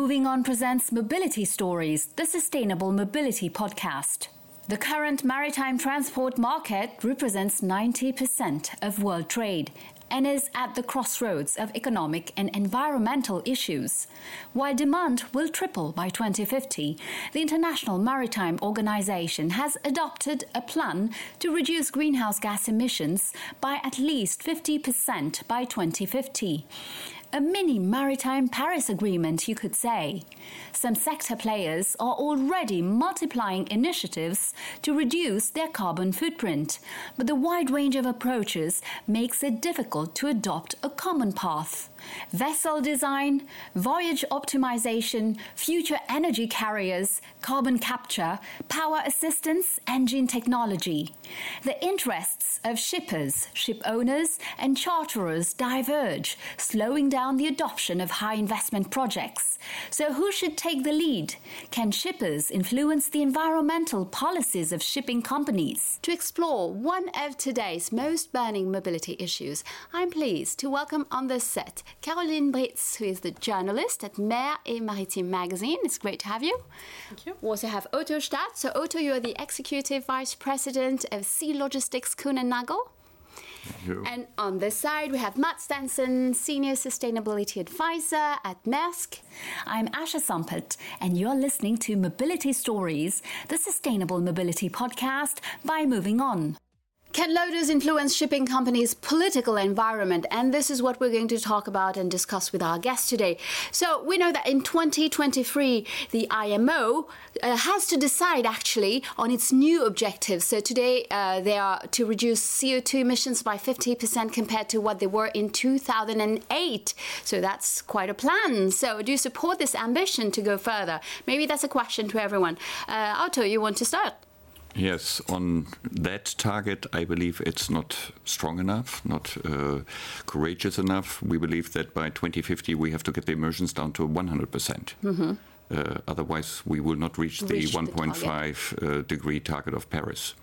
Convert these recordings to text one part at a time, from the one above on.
Moving On presents Mobility Stories, the Sustainable Mobility Podcast. The current maritime transport market represents 90% of world trade and is at the crossroads of economic and environmental issues. While demand will triple by 2050, the International Maritime Organization has adopted a plan to reduce greenhouse gas emissions by at least 50% by 2050 a mini maritime Paris Agreement, you could say. Some sector players are already multiplying initiatives to reduce their carbon footprint, but the wide range of approaches makes it difficult to adopt a common path. Vessel design, voyage optimization, future energy carriers, carbon capture, power assistance, engine technology. The interests of shippers, ship owners, and charterers diverge, slowing down the adoption of high investment projects. So, who should take the lead? Can shippers influence the environmental policies of shipping companies? To explore one of today's most burning mobility issues, I'm pleased to welcome on the set Caroline Britz, who is the journalist at Mer et Maritime magazine. It's great to have you. Thank you. We also have Otto Schacht. So, Otto, you're the executive vice president of Sea Logistics Kuehne Nagel. And on this side, we have Matt Stenson, Senior Sustainability Advisor at Maersk. I'm Asha Sampet, and you're listening to Mobility Stories, the Sustainable Mobility Podcast by Moving On. Can loaders influence shipping companies' political environment? And this is what we're going to talk about and discuss with our guest today. So, we know that in 2023, the IMO uh, has to decide actually on its new objectives. So, today uh, they are to reduce CO2 emissions by 50% compared to what they were in 2008. So, that's quite a plan. So, do you support this ambition to go further? Maybe that's a question to everyone. Uh, Otto, you want to start? Yes, on that target, I believe it's not strong enough, not uh, courageous enough. We believe that by 2050 we have to get the emissions down to 100%. Mm-hmm. Uh, otherwise, we will not reach, reach the 1.5 uh, degree target of Paris.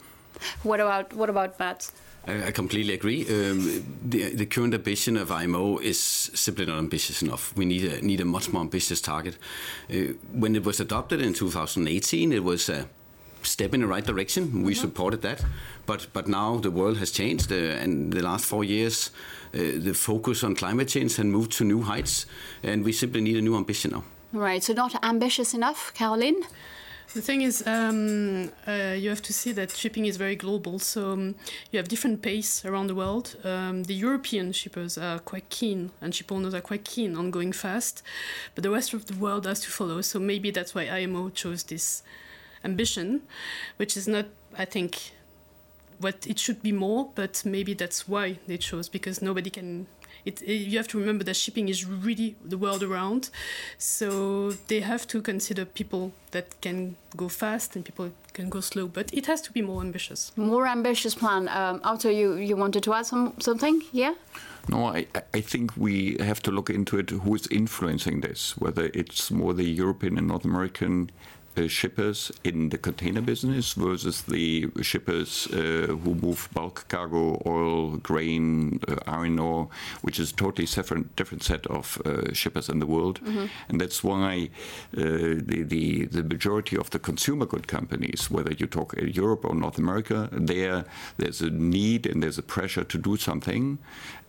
What about what about that? I, I completely agree. Um, the, the, current ambition of IMO is simply not ambitious enough. We need a, need a much more ambitious target. Uh, when it was adopted in 2018, it was a step in the right direction. We mm-hmm. supported that, but but now the world has changed, uh, and the last four years, uh, the focus on climate change has moved to new heights, and we simply need a new ambition now. Right. So not ambitious enough, Caroline. The thing is, um, uh, you have to see that shipping is very global. So um, you have different pace around the world. Um, the European shippers are quite keen, and ship owners are quite keen on going fast, but the rest of the world has to follow. So maybe that's why IMO chose this ambition, which is not, I think, what it should be more, but maybe that's why they chose because nobody can. It, it, you have to remember that shipping is really the world around, so they have to consider people that can go fast and people can go slow. But it has to be more ambitious. More ambitious plan. Um, Otto, you you wanted to add some something? Yeah. No, I, I think we have to look into it. Who is influencing this? Whether it's more the European and North American shippers in the container business versus the shippers uh, who move bulk cargo, oil, grain, uh, iron ore, which is a totally different, different set of uh, shippers in the world. Mm-hmm. And that's why uh, the, the, the majority of the consumer good companies, whether you talk Europe or North America, there there's a need and there's a pressure to do something.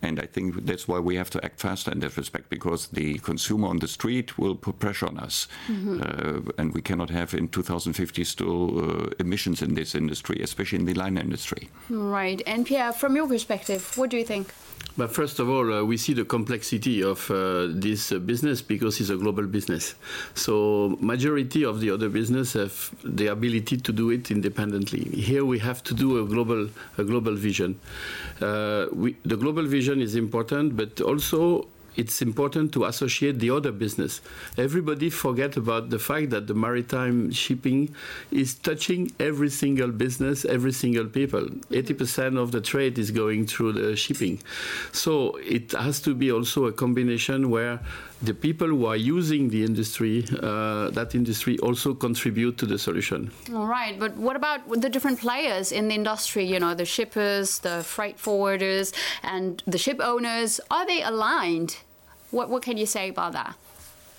And I think that's why we have to act faster in that respect because the consumer on the street will put pressure on us. Mm-hmm. and we cannot have in 2050 still uh, emissions in this industry, especially in the liner industry. Right. And Pierre, from your perspective, what do you think? But first of all, uh, we see the complexity of uh, this uh, business because it's a global business. So majority of the other business have the ability to do it independently. Here we have to do a global a global vision. Uh, we, the global vision is important, but also it's important to associate the other business. Everybody forget about the fact that the maritime shipping is touching every single business, every single people. 80% of the trade is going through the shipping. So it has to be also a combination where the people who are using the industry, uh, that industry also contribute to the solution. All right, but what about the different players in the industry? You know, the shippers, the freight forwarders, and the ship owners. Are they aligned? What, what can you say about that?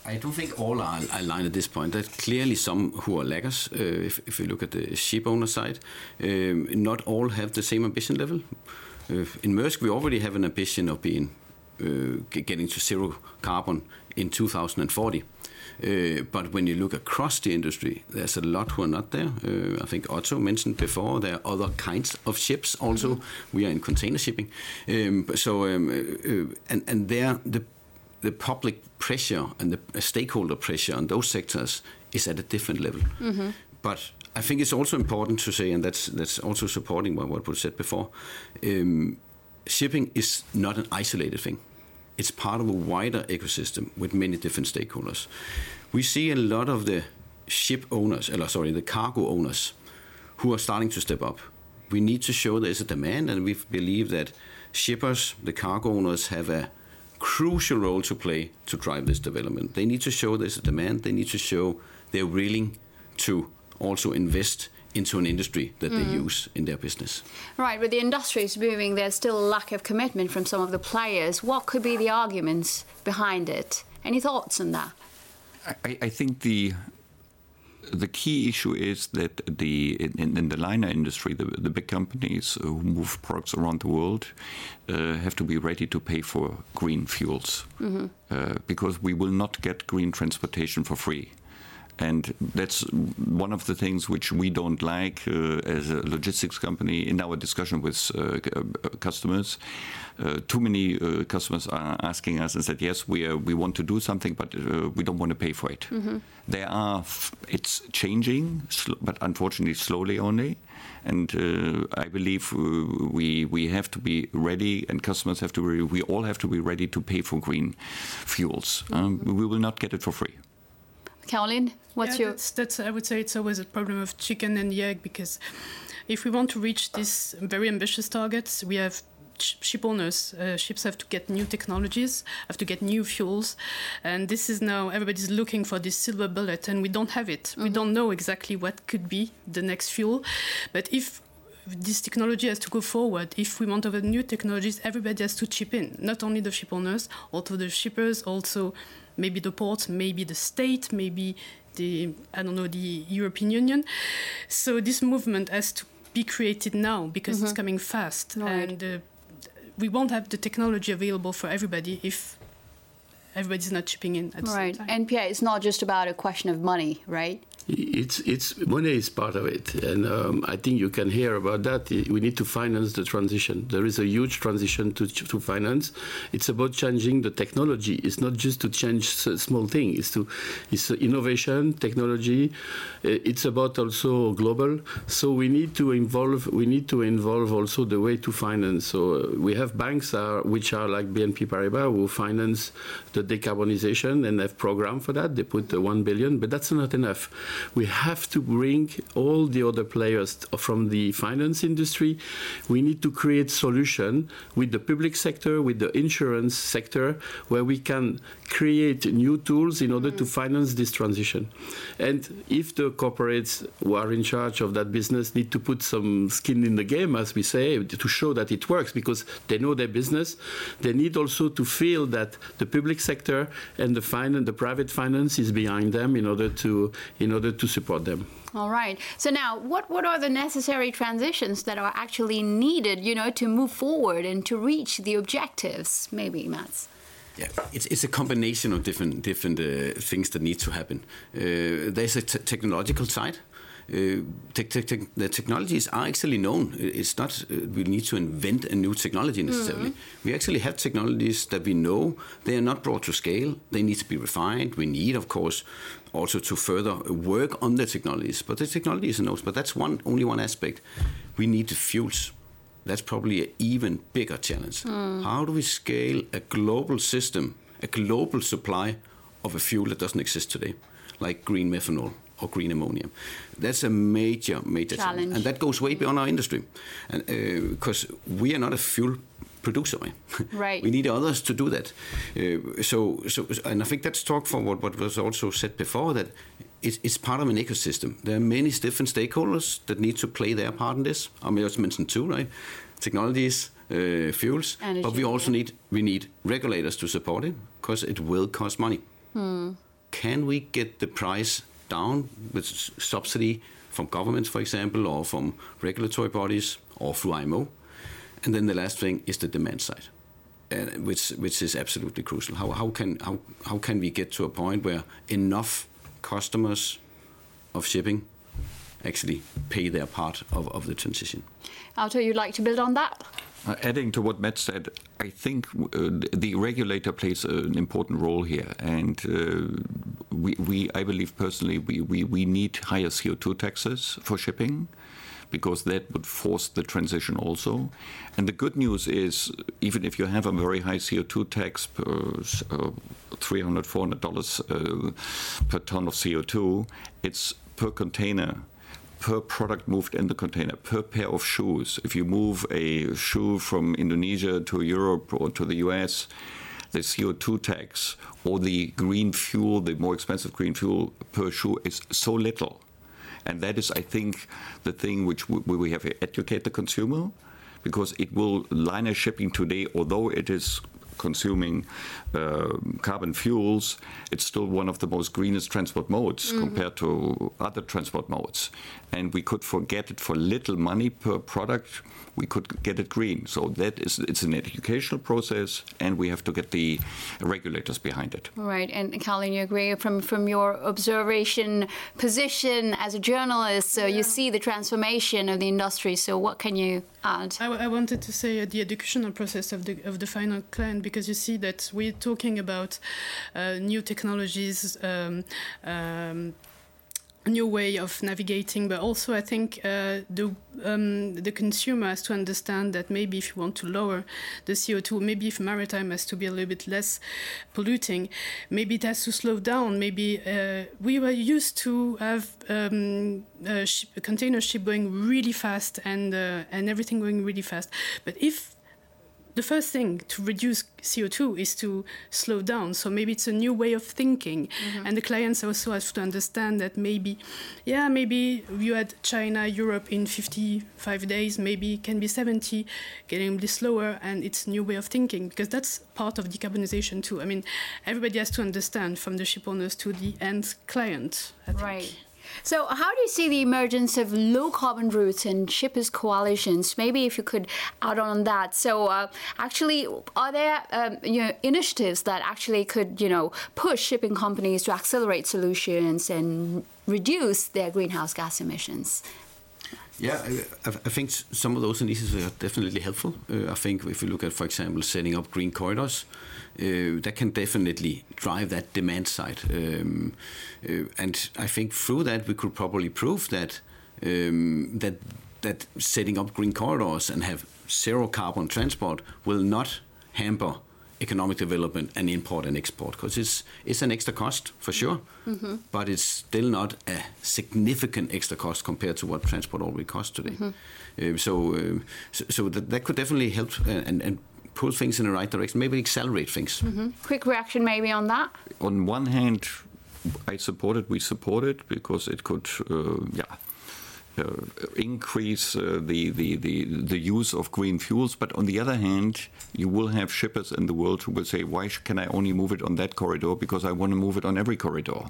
I don't think all are aligned at this point. There's clearly some who are laggers. Uh, if, if you look at the ship owner side, um, not all have the same ambition level. Uh, in Maersk, we already have an ambition of being getting to zero carbon in 2040. Uh, but when you look across the industry, there's a lot who are not there. Uh, I think Otto mentioned before there are other kinds of ships also. Mm-hmm. We are in container shipping, um, so um, uh, and and there the the public pressure and the stakeholder pressure on those sectors is at a different level. Mm-hmm. But I think it's also important to say, and that's that's also supporting what was said before. Shipping is not an isolated thing it's part of a wider ecosystem with many different stakeholders. We see a lot of the ship owners, or sorry, the cargo owners, who are starting to step up. We need to show there's a demand, and we believe that shippers, the cargo owners, have a crucial role to play to drive this development. They need to show there's a demand. They need to show they're willing to also invest into an industry that mm. they use in their business. Right, but the industry is moving. There's still a lack of commitment from some of the players. What could be the arguments behind it? Any thoughts on that? I, I think the the key issue is that the in, in, the liner industry, the, the big companies who move products around the world uh, have to be ready to pay for green fuels mm -hmm. uh, because we will not get green transportation for free. And that's one of the things which we don't like uh, as a logistics company in our discussion with uh, uh customers. Uh, too many uh, customers are asking us and said, "Yes, we we want to do something, but uh, we don't want to pay for it." Mm -hmm. There are, it's changing, but unfortunately slowly only. And I believe we we have to be ready, and customers have to. Be, we all have to be ready to pay for green fuels. Mm -hmm. um, we will not get it for free. Caroline, what's yeah, your? That's, that's, I would say it's always a problem of chicken and the egg because if we want to reach these very ambitious targets, we have ship owners, uh, ships have to get new technologies, have to get new fuels, and this is now everybody's looking for this silver bullet, and we don't have it. Mm-hmm. We don't know exactly what could be the next fuel, but if this technology has to go forward. If we want to have new technologies, everybody has to chip in, not only the ship owners, also the shippers, also maybe the ports, maybe the state, maybe the I don't know the European Union. So this movement has to be created now because mm-hmm. it's coming fast, right. and uh, we won't have the technology available for everybody if everybody's not chipping in at the right. same time. And Pierre, it's not just about a question of money, right? It's it's money is part of it, and um, I think you can hear about that. We need to finance the transition. There is a huge transition to to finance. It's about changing the technology. It's not just to change small thing. It's to it's innovation, technology. It's about also global. So we need to involve. We need to involve also the way to finance. So uh, we have banks are, which are like BNP Paribas who finance the decarbonization and have program for that. They put uh, one billion, but that's not enough we have to bring all the other players from the finance industry. We need to create solution with the public sector, with the insurance sector, where we can create new tools in order mm. to finance this transition. And if the corporates who are in charge of that business need to put some skin in the game, as we say, to show that it works, because they know their business, they need also to feel that the public sector and the finance, the private finance is behind them in order to in order to support them. All right. So now, what, what are the necessary transitions that are actually needed, you know, to move forward and to reach the objectives? Maybe, Mats. Yeah, it's, it's a combination of different different uh, things that need to happen. Uh, there's a technological side. Uh, te te te the technologies are actually known. It's not uh, we need to invent a new technology necessarily. Mm-hmm. We actually have technologies that we know they are not brought to scale. They need to be refined. We need, of course, also to further work on the technologies. But the technologies are known. But that's one only one aspect. We need the fuels that's probably an even bigger challenge. Mm. How do we scale a global system, a global supply of a fuel that doesn't exist today, like green methanol or green ammonia? That's a major, major challenge, challenge. and that goes way beyond our industry, and because uh, we are not a fuel producer. Right. we need others to do that. Uh, so, so, and I think that's talk for what, what was also said before that it's, it's part of an ecosystem. There are many different stakeholders that need to play their part in this. I mean, I just mentioned two, right? Technologies, uh, fuels, Energy, but we also yeah. need we need regulators to support it because it will cost money. Hmm. can we get the price down with subsidy from governments, for example, or from regulatory bodies, or through IMO? And then the last thing is the demand side, uh, which which is absolutely crucial. How how can how how can we get to a point where enough customers of shipping actually pay their part of, of the transition? Otto, you'd like to build on that? Uh, adding to what Matt said, I think uh, the regulator plays an important role here, and uh, we, we, I believe personally, we, we, we need higher CO2 taxes for shipping because that would force the transition also. And the good news is, even if you have a very high CO2 tax per uh, 300 $400 uh, per ton of CO2, it's per container per product moved in the container, per pair of shoes. If you move a shoe from Indonesia to Europe or to the US, the CO2 tax or the green fuel, the more expensive green fuel per shoe is so little. And that is, I think, the thing which we, we have to educate the consumer because it will liner shipping today, although it is consuming uh, carbon fuels, it's still one of the most greenest transport modes mm-hmm. compared to other transport modes. And we could forget it for little money per product. We could get it green. So that is it's an educational process, and we have to get the regulators behind it. Right. And Caroline, you agree from from your observation position as a journalist. So yeah. you see the transformation of the industry. So what can you add? I, I wanted to say uh, the educational process of the of the final client because you see that we're talking about uh, new technologies. Um, um, new way of navigating, but also I think uh, the um, the consumer has to understand that maybe if you want to lower the CO2, maybe if maritime has to be a little bit less polluting, maybe it has to slow down. Maybe uh, we were used to have um, a, ship, a container ship going really fast and uh, and everything going really fast, but if the first thing to reduce CO2 is to slow down. So maybe it's a new way of thinking. Mm-hmm. And the clients also have to understand that maybe, yeah, maybe you had China, Europe in 55 days, maybe it can be 70, getting a bit slower. And it's a new way of thinking because that's part of decarbonization too. I mean, everybody has to understand from the ship owners to the end client. Right. So, how do you see the emergence of low carbon routes and shippers coalitions? Maybe if you could add on that. So, uh, actually, are there um, you know initiatives that actually could you know push shipping companies to accelerate solutions and reduce their greenhouse gas emissions? Yeah, I, I, think some of those initiatives are definitely helpful. Uh, I think if you look at, for example, setting up green corridors, uh, that can definitely drive that demand side. Um, uh, and I think through that we could probably prove that um, that that setting up green corridors and have zero carbon transport will not hamper economic development and import and export because it's it's an extra cost for sure, mm-hmm. but it's still not a significant extra cost compared to what transport already costs today. Mm-hmm. Uh, so, uh, so, so that, that could definitely help and, and pull things in the right direction, maybe accelerate things. Mm-hmm. Quick reaction, maybe on that. On one hand, I support it. We support it because it could, uh, yeah uh, increase uh, the, the, the, the use of green fuels. But on the other hand, you will have shippers in the world who will say, why can I only move it on that corridor? Because I want to move it on every corridor.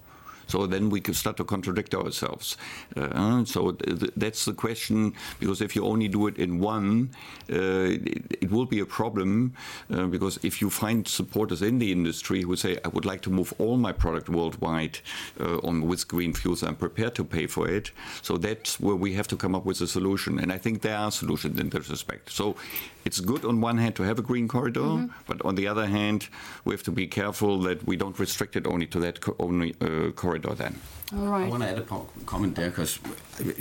So then we can start to contradict ourselves. Uh, so th- that's the question, because if you only do it in one, uh, it, it, will be a problem, uh, because if you find supporters in the industry who say, I would like to move all my product worldwide uh, on with green fuels, I'm prepared to pay for it. So that's where we have to come up with a solution. And I think there are solutions in this respect. So it's good on one hand to have a green corridor, mm-hmm. but on the other hand, we have to be careful that we don't restrict it only to that co- only uh, corridor then. All right. I want to add a comment there because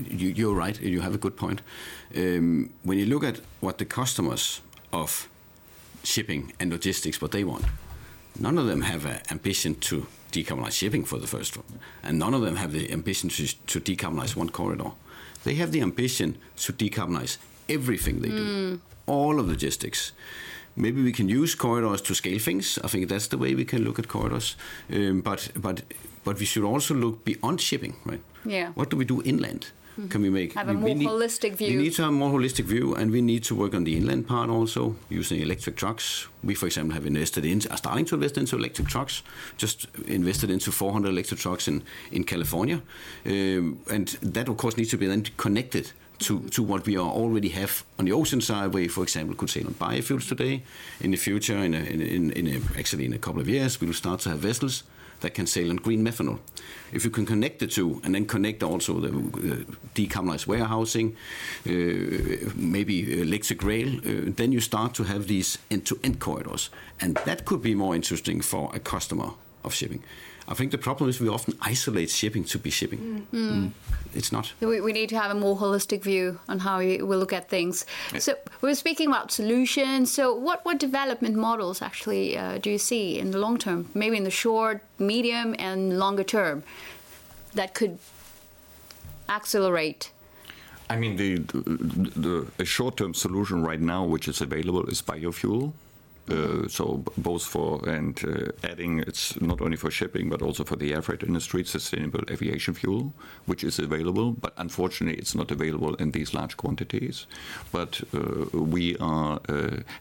you, are right, you have a good point. Um, when you look at what the customers of shipping and logistics, what they want, none of them have an ambition to decarbonize shipping for the first one, and none of them have the ambition to, to decarbonize one corridor. They have the ambition to decarbonize everything they do. Mm all of logistics. Maybe we can use corridors to scale things. I think that's the way we can look at corridors. Um, but but but we should also look beyond shipping, right? Yeah. What do we do inland? Mm-hmm. Can we make Have a we, more need, holistic view. We need to have a more holistic view, and we need to work on the inland part also using electric trucks. We, for example, have invested in, are starting to invest into electric trucks. Just invested into 400 electric trucks in in California, um, and that of course needs to be then connected to, to what we already have on the ocean side, where, for example, could sail on biofuels today. In the future, in, a, in, in, a, actually in a couple of years, we will start to have vessels that can sail on green methanol. If you can connect the two, and then connect also the uh, decarbonized warehousing, uh, maybe electric rail, uh, then you start to have these end-to-end corridors, and that could be more interesting for a customer of shipping. I think the problem is we often isolate shipping to be shipping. Mm. It's not. We, we need to have a more holistic view on how we, we look at things. So we are speaking about solutions. So what, what development models actually uh, do you see in the long term, maybe in the short, medium, and longer term, that could accelerate? I mean, the, the, the a short-term solution right now, which is available, is biofuel. Uh, so both for and uh, adding it's not only for shipping but also for the air freight industry sustainable aviation fuel which is available but unfortunately it's not available in these large quantities. But uh, we are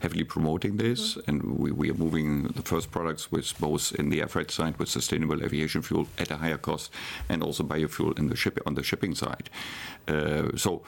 heavily promoting this and we, are moving the first products with both in the air freight side with sustainable aviation fuel at a higher cost and also biofuel in the ship on the shipping side. So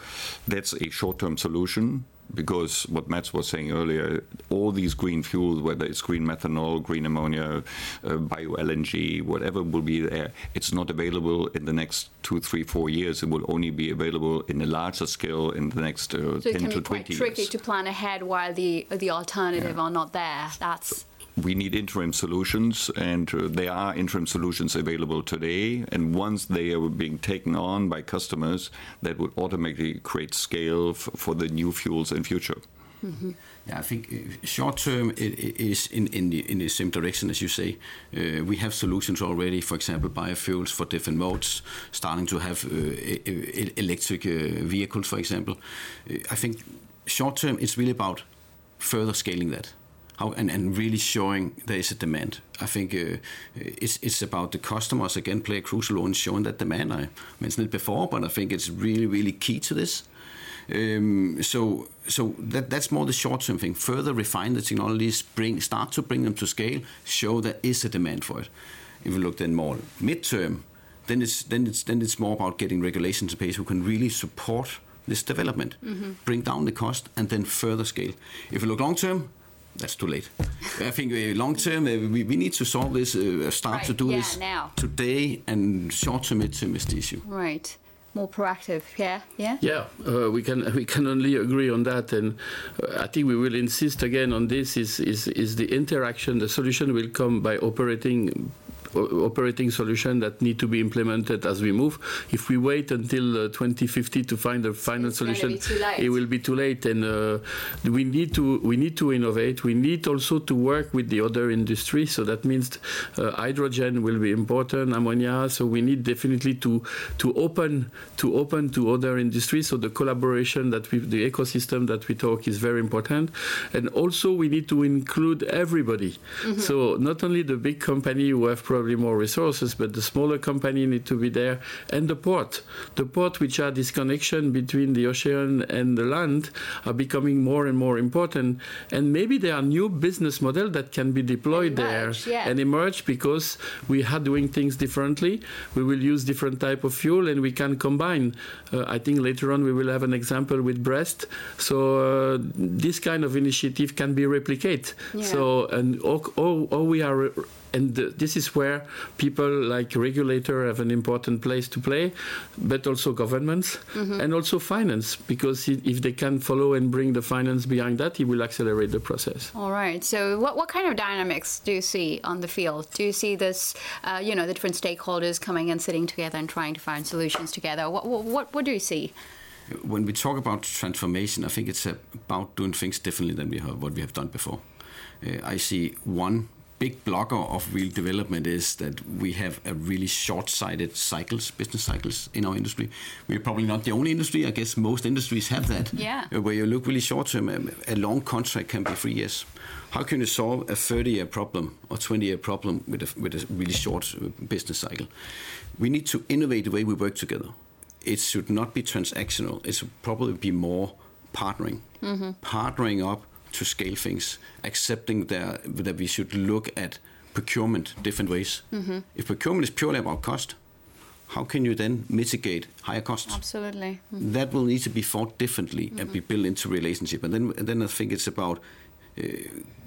that's a short-term solution because what Mats was saying earlier, all these green fuels, whether it's green methanol, green ammonia, uh, bio LNG, whatever will be there, it's not available in the next two, three, four years. It will only be available in a larger scale in the next uh, so 10 to 20 years. it can be quite tricky to plan ahead while the the alternative yeah. are not there. That's we need interim solutions, and uh, there are interim solutions available today. And once they are being taken on by customers, that would automatically create scale for the new fuels in future. Mm-hmm. Yeah, I think uh, short term it, it is in, in, the, in the same direction as you say. Uh, we have solutions already, for example, biofuels for different modes, starting to have uh, electric uh, vehicles, for example. Uh, I think short term it's really about further scaling that how and, and really showing there is a demand. I think uh, it's it's about the customers again play a crucial role in showing that demand. I mentioned it before, but I think it's really really key to this. Um, so so that that's more the short term thing. Further refine the technologies, bring start to bring them to scale, show there is a demand for it. If you look then more midterm, then it's then it's then it's more about getting regulations in place who can really support this development, mm-hmm. bring down the cost, and then further scale. If you look long term, that's too late. I think uh, long term, uh, we, we need to solve this, uh, start right. to do yeah, this now. today, and short term, midterm is the issue. Right. More proactive, yeah, yeah. Yeah, uh, we can we can only agree on that, and uh, I think we will insist again on this. Is is is the interaction? The solution will come by operating operating solution that need to be implemented as we move. If we wait until uh, 2050 to find a final it's solution, it will be too late. And uh, we need to we need to innovate. We need also to work with the other industries. So that means uh, hydrogen will be important, ammonia. So we need definitely to to open to open to other industries. So the collaboration that we the ecosystem that we talk is very important. And also we need to include everybody. Mm-hmm. So not only the big company who have probably more resources, but the smaller company need to be there, and the port, the port which are this connection between the ocean and the land, are becoming more and more important. And maybe there are new business models that can be deployed emerge, there yeah. and emerge because we are doing things differently. We will use different type of fuel, and we can combine. Uh, I think later on we will have an example with Brest. So uh, this kind of initiative can be replicated. Yeah. So and all, all, all we are and this is where people like regulator have an important place to play, but also governments mm-hmm. and also finance, because if they can follow and bring the finance behind that, it will accelerate the process. All right. So, what, what kind of dynamics do you see on the field? Do you see this, uh, you know, the different stakeholders coming and sitting together and trying to find solutions together? What, what, what do you see? When we talk about transformation, I think it's about doing things differently than we have, what we have done before. Uh, I see one big blocker of real development is that we have a really short-sighted cycles, business cycles in our industry. We're probably not the only industry. I guess most industries have that. Yeah. Where you look really short-term, a long contract can be three years. How can you solve a 30-year problem or 20-year problem with a, with a really short uh, business cycle? We need to innovate the way we work together it should not be transactional. It should probably be more partnering, mm-hmm. partnering up to scale things, accepting that, that we should look at procurement different ways. Mm-hmm. If procurement is purely about cost, how can you then mitigate higher costs? Absolutely. Mm-hmm. That will need to be thought differently and be built into relationship. And then, and then I think it's about uh,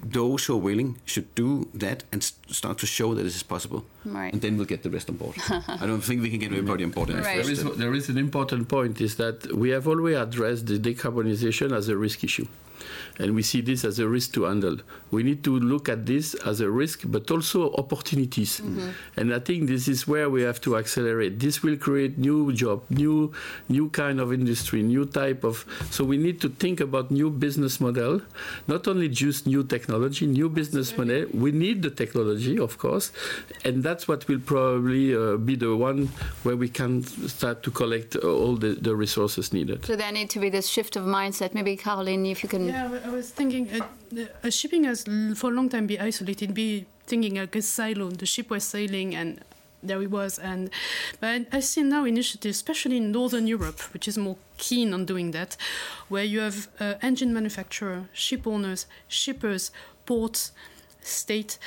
those who are willing should do that and start to show that this is possible. Right. And then we'll get the rest on board. I don't think we can get everybody on board. Right. There is, there is an important point is that we have always addressed the decarbonization as a risk issue and we see this as a risk to handle. We need to look at this as a risk, but also opportunities. Mm-hmm. And I think this is where we have to accelerate. This will create new job, new new kind of industry, new type of. So we need to think about new business model, not only just new technology, new business model. We need the technology, of course, and that's what will probably uh, be the one where we can start to collect all the, the resources needed. So there need to be this shift of mindset. Maybe Caroline, if you can. Yeah, I was thinking, uh, uh, shipping has for a long time been isolated, be thinking like a silo. The ship was sailing and there it was. And but I see now initiatives, especially in Northern Europe, which is more keen on doing that, where you have uh, engine manufacturer, ship owners, shippers, ports, state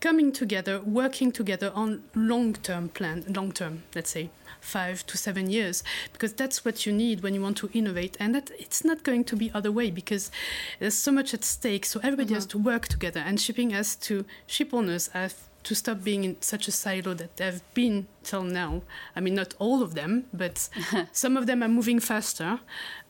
coming together, working together on long-term plan, long-term, let's say, five to seven years, because that's what you need when you want to innovate, and that it's not going to be other way because there's so much at stake. So everybody mm-hmm. has to work together, and shipping has to ship owners have to stop being in such a silo that they've been till now. I mean, not all of them, but some of them are moving faster,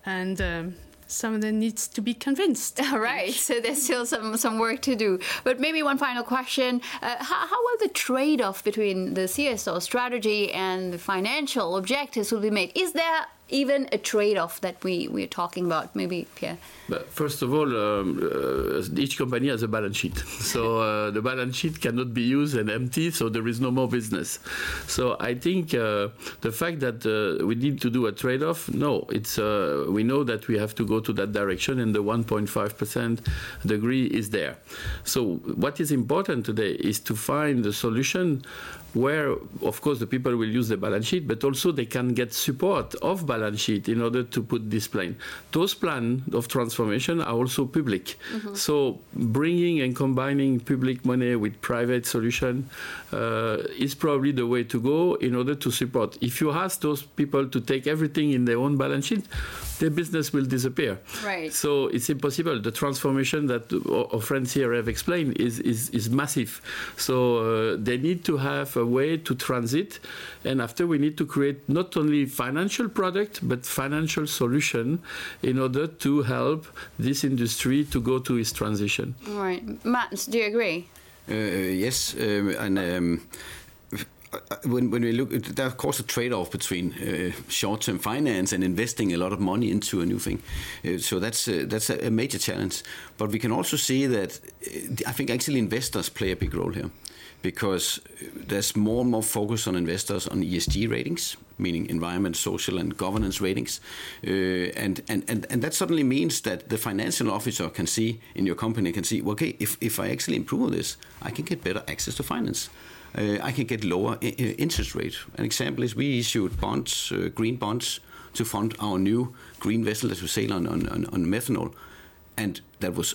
and. Um, some of them needs to be convinced. All right, so there's still some, some work to do. But maybe one final question: uh, how, how will the trade-off between the CSO strategy and the financial objectives will be made? Is there even a trade-off that we we're talking about? Maybe Pierre. But first of all, um, uh, each company has a balance sheet, so uh, the balance sheet cannot be used and empty, so there is no more business. So I think uh, the fact that uh, we need to do a trade-off, no, it's uh, we know that we have to go to that direction, and the 1.5 percent degree is there. So what is important today is to find the solution where, of course, the people will use the balance sheet, but also they can get support of balance sheet in order to put this plan. Those plans of transformation are also public. Mm-hmm. So bringing and combining public money with private solution uh, is probably the way to go in order to support. If you ask those people to take everything in their own balance sheet, their business will disappear. Right. So it's impossible. The transformation that our friends here have explained is, is, is massive. So uh, they need to have a way to transit. And after we need to create not only financial product, but financial solution in order to help this industry to go to its transition. Right. Matt, do you agree? Uh, yes. Um, and um, when, when we look, there of course a trade-off between uh, short-term finance and investing a lot of money into a new thing. Uh, so that's uh, that's a major challenge. But we can also see that uh, I think actually investors play a big role here, because there's more and more focus on investors on ESG ratings, meaning environment, social, and governance ratings, uh, and, and and and that suddenly means that the financial officer can see in your company can see, okay, if if I actually improve this, I can get better access to finance uh, I can get lower interest rate. An example is we issued bonds, uh, green bonds, to fund our new green vessel that will sail on, on, on methanol, and that was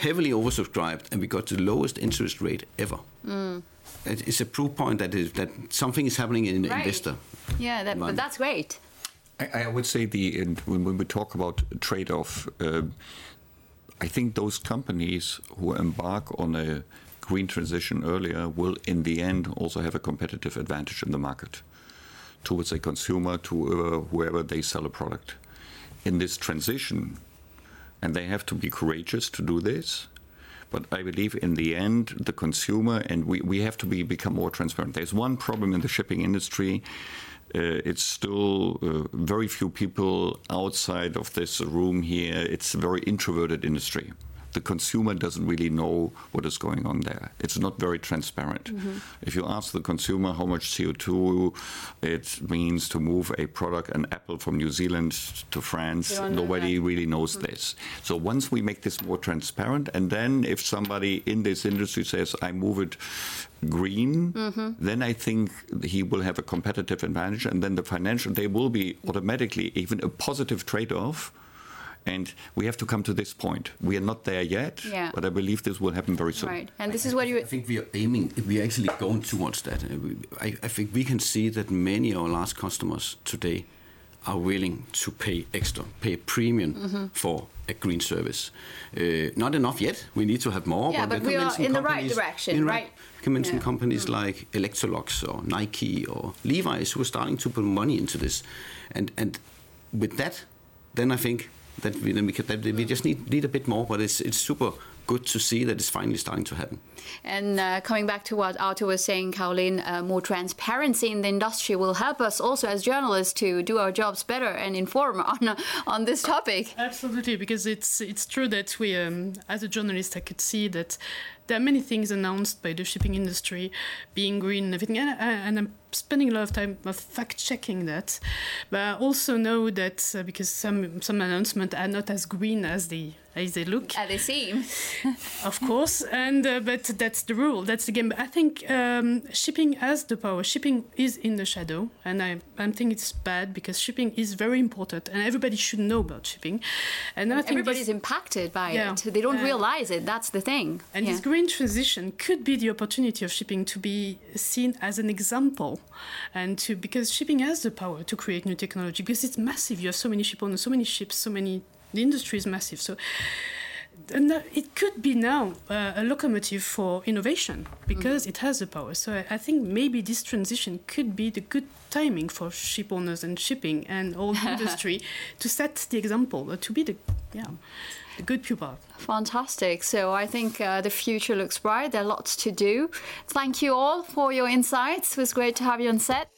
heavily oversubscribed, and we got the lowest interest rate ever. Mm. It's a proof point that is that something is happening in right. investor. Yeah, that, but that's great. I, I, would say the when, when we talk about trade-off, uh, I think those companies who embark on a green transition earlier will, in the end, also have a competitive advantage in the market towards a consumer, to whoever they sell a product. In this transition, and they have to be courageous to do this. But I believe in the end, the consumer, and we, we have to be, become more transparent. There's one problem in the shipping industry. Uh, it's still uh, very few people outside of this room here. It's a very introverted industry the consumer doesn't really know what is going on there. It's not very transparent. Mm-hmm. If you ask the consumer how much CO2 it means to move a product, an apple from New Zealand to France, nobody really knows mm-hmm. this. So once we make this more transparent, and then if somebody in this industry says, I move it green, mm-hmm. then I think he will have a competitive advantage, and then the financial, they will be automatically even a positive trade off and we have to come to this point. We are not there yet, yeah. but I believe this will happen very soon. Right, and this is what you. I think we are aiming. We are actually going towards that. I, I think we can see that many of our large customers today are willing to pay extra, pay a premium mm-hmm. for a green service. Uh, not enough yet. We need to have more. Yeah, but, but we are in the right direction, in right? I can mention yeah. companies mm. like Electrolux or Nike or Levi's who are starting to put money into this, and and with that, then I think that we, we, that we just need, need a bit more, but it's, it's super good to see that it's finally starting to happen. And uh, coming back to what Otto was saying, Caroline, uh, more transparency in the industry will help us also as journalists to do our jobs better and inform on on this topic. Absolutely, because it's it's true that we, um, as a journalist, I could see that there are many things announced by the shipping industry, being green and everything, and, uh, and I'm spending a lot of time of fact checking that. But I also know that uh, because some some announcements are not as green as they as they look, as they seem, of course. And uh, but that's the rule. That's the game. But I think um, shipping has the power. Shipping is in the shadow, and I I think it's bad because shipping is very important, and everybody should know about shipping. And, and I think everybody's impacted by yeah, it. They don't uh, realize it. That's the thing. And yeah. this green transition could be the opportunity of shipping to be seen as an example, and to because shipping has the power to create new technology because it's massive. You have so many ship owners, so many ships, so many. The industry is massive. So it could be now uh, a locomotive for innovation because mm. it has the power. So I, I, think maybe this transition could be the good timing for ship owners and shipping and all the industry to set the example, uh, to be the yeah the good pupil. Fantastic. So I think uh, the future looks bright. There are lots to do. Thank you all for your insights. It was great to have you on set.